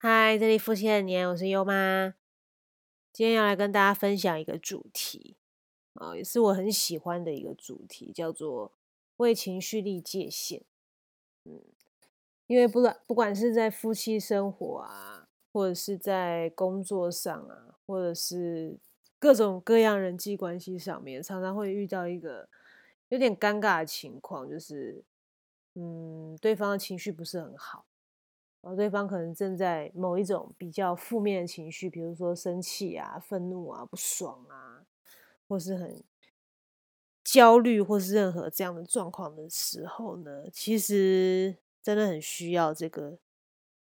嗨，这里夫妻的年，我是优妈。今天要来跟大家分享一个主题，啊，也是我很喜欢的一个主题，叫做为情绪立界限。嗯，因为不管不管是在夫妻生活啊，或者是在工作上啊，或者是各种各样人际关系上面，常常会遇到一个有点尴尬的情况，就是，嗯，对方的情绪不是很好。对方可能正在某一种比较负面的情绪，比如说生气啊、愤怒啊、不爽啊，或是很焦虑，或是任何这样的状况的时候呢，其实真的很需要这个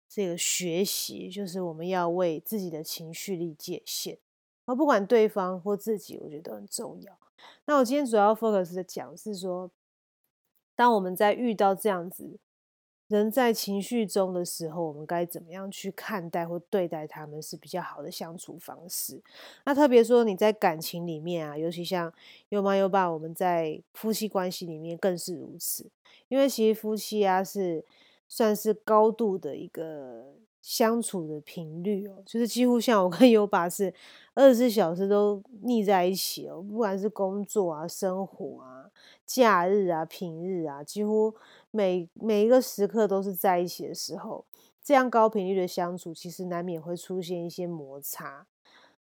这个学习，就是我们要为自己的情绪立界限，而不管对方或自己，我觉得很重要。那我今天主要 focus 的讲是说，当我们在遇到这样子。人在情绪中的时候，我们该怎么样去看待或对待他们是比较好的相处方式？那特别说你在感情里面啊，尤其像优妈优爸，我们在夫妻关系里面更是如此。因为其实夫妻啊是算是高度的一个相处的频率哦，就是几乎像我跟优爸是二十四小时都腻在一起哦，不管是工作啊、生活啊、假日啊、平日啊，几乎。每每一个时刻都是在一起的时候，这样高频率的相处，其实难免会出现一些摩擦。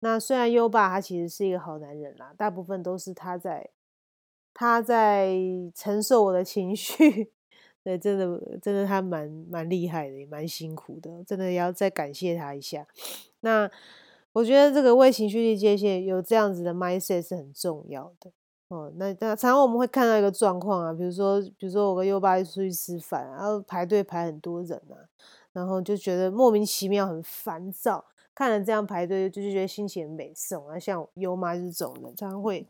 那虽然优爸他其实是一个好男人啦，大部分都是他在他在承受我的情绪。对，真的真的他蛮蛮厉害的，也蛮辛苦的，真的要再感谢他一下。那我觉得这个为情绪立界限，有这样子的 mindset 是很重要的。哦，那那常常我们会看到一个状况啊，比如说，比如说我跟优爸出去吃饭，然后排队排很多人啊，然后就觉得莫名其妙很烦躁，看了这样排队就就觉得心情很美送啊。像优妈这种人，常常会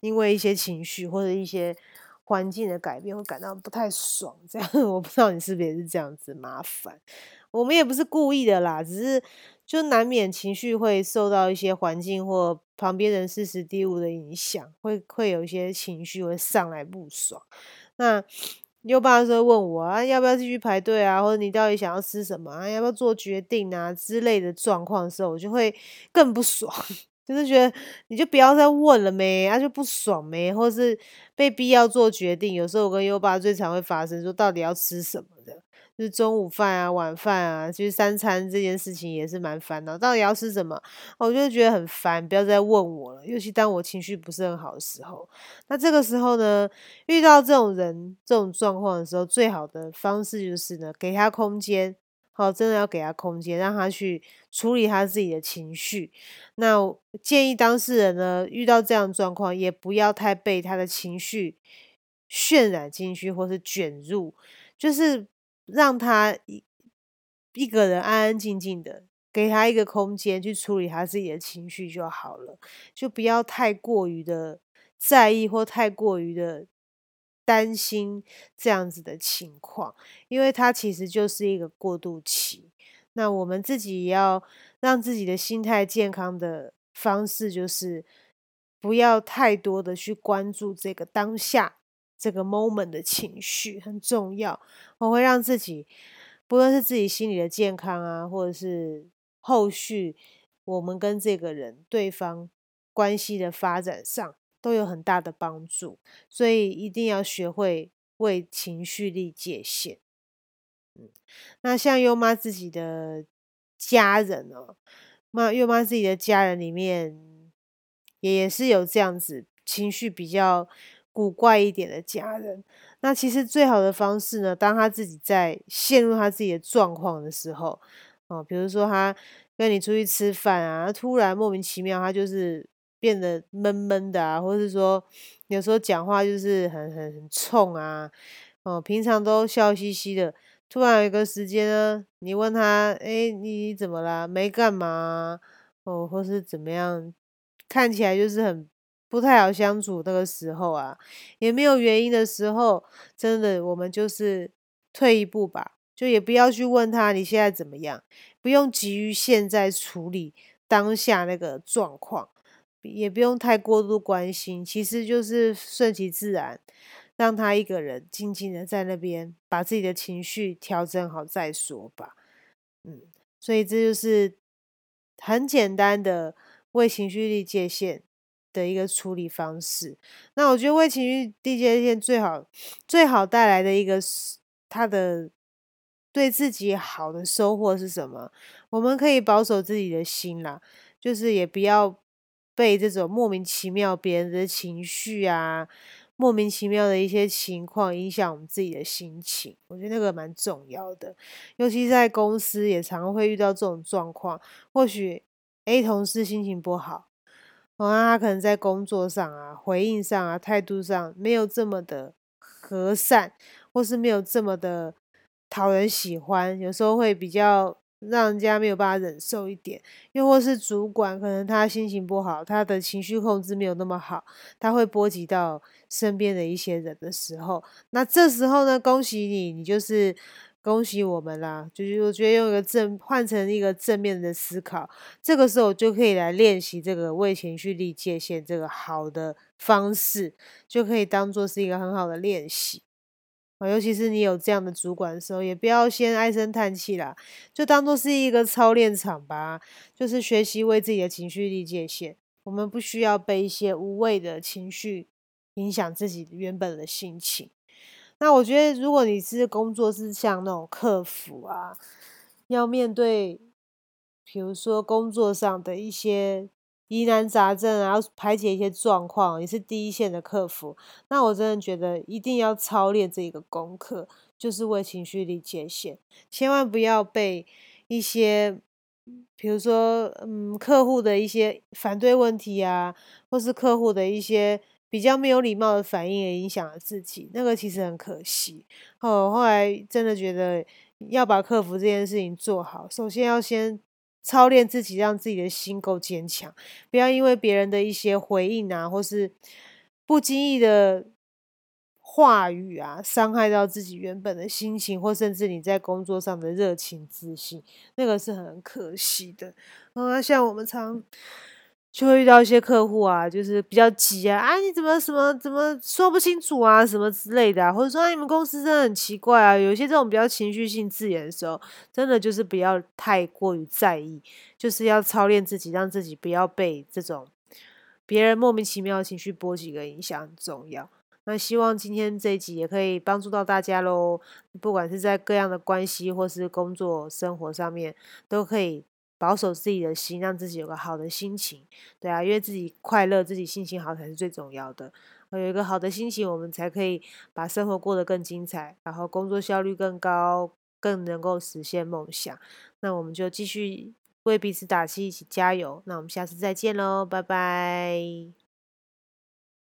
因为一些情绪或者一些环境的改变，会感到不太爽。这样我不知道你是不是也是这样子麻烦。我们也不是故意的啦，只是就难免情绪会受到一些环境或旁边人事时地物的影响，会会有一些情绪会上来不爽。那优爸说问我啊，要不要继续排队啊，或者你到底想要吃什么啊，要不要做决定啊之类的状况的时候，我就会更不爽，就是觉得你就不要再问了没，啊就不爽没，或是被逼要做决定。有时候我跟优爸最常会发生说，到底要吃什么的。是中午饭啊、晚饭啊，其实三餐这件事情也是蛮烦恼。到底要吃什么，我就觉得很烦，不要再问我了。尤其当我情绪不是很好的时候，那这个时候呢，遇到这种人、这种状况的时候，最好的方式就是呢，给他空间，好，真的要给他空间，让他去处理他自己的情绪。那建议当事人呢，遇到这样状况，也不要太被他的情绪渲染进去，或是卷入，就是。让他一一个人安安静静的，给他一个空间去处理他自己的情绪就好了，就不要太过于的在意或太过于的担心这样子的情况，因为他其实就是一个过渡期。那我们自己也要让自己的心态健康的方式，就是不要太多的去关注这个当下。这个 moment 的情绪很重要，我会让自己，不论是自己心理的健康啊，或者是后续我们跟这个人对方关系的发展上，都有很大的帮助。所以一定要学会为情绪立界限。嗯，那像优妈自己的家人哦，妈优妈自己的家人里面，也也是有这样子情绪比较。古怪一点的家人，那其实最好的方式呢，当他自己在陷入他自己的状况的时候，哦，比如说他跟你出去吃饭啊，突然莫名其妙他就是变得闷闷的啊，或是说有时候讲话就是很很很冲啊，哦，平常都笑嘻嘻的，突然有一个时间呢，你问他，哎，你怎么啦？没干嘛？哦，或是怎么样？看起来就是很。不太好相处，那个时候啊，也没有原因的时候，真的，我们就是退一步吧，就也不要去问他你现在怎么样，不用急于现在处理当下那个状况，也不用太过度关心，其实就是顺其自然，让他一个人静静的在那边把自己的情绪调整好再说吧。嗯，所以这就是很简单的为情绪力界限的一个处理方式。那我觉得为情绪立界限最好最好带来的一个是他的对自己好的收获是什么？我们可以保守自己的心啦，就是也不要被这种莫名其妙别人的情绪啊。莫名其妙的一些情况影响我们自己的心情，我觉得那个蛮重要的，尤其是在公司也常会遇到这种状况。或许 A 同事心情不好，哦，他可能在工作上啊、回应上啊、态度上没有这么的和善，或是没有这么的讨人喜欢，有时候会比较。让人家没有办法忍受一点，又或是主管可能他心情不好，他的情绪控制没有那么好，他会波及到身边的一些人的时候，那这时候呢，恭喜你，你就是恭喜我们啦。就是我觉得用一个正换成一个正面的思考，这个时候就可以来练习这个为情绪立界限这个好的方式，就可以当做是一个很好的练习啊。尤其是你有这样的主管的时候，也不要先唉声叹气啦，就当做是一个操练场吧，就是学习为自己的情绪立界限。我们不需要被一些无谓的情绪影响自己原本的心情。那我觉得，如果你是工作是像那种客服啊，要面对，比如说工作上的一些。疑难杂症啊，要排解一些状况，也是第一线的客服。那我真的觉得一定要操练这个功课，就是为情绪立界限，千万不要被一些，比如说，嗯，客户的一些反对问题啊，或是客户的一些比较没有礼貌的反应，也影响了自己。那个其实很可惜。哦，后来真的觉得要把客服这件事情做好，首先要先。操练自己，让自己的心够坚强，不要因为别人的一些回应啊，或是不经意的话语啊，伤害到自己原本的心情，或甚至你在工作上的热情、自信，那个是很可惜的。啊，像我们常。就会遇到一些客户啊，就是比较急啊，啊你怎么什么怎么说不清楚啊，什么之类的，啊或者说你们公司真的很奇怪啊，有一些这种比较情绪性字眼的时候，真的就是不要太过于在意，就是要操练自己，让自己不要被这种别人莫名其妙的情绪波及跟影响，很重要。那希望今天这一集也可以帮助到大家喽，不管是在各样的关系或是工作生活上面，都可以。保守自己的心，让自己有个好的心情，对啊，因为自己快乐，自己心情好才是最重要的。有一个好的心情，我们才可以把生活过得更精彩，然后工作效率更高，更能够实现梦想。那我们就继续为彼此打气，一起加油。那我们下次再见喽，拜拜。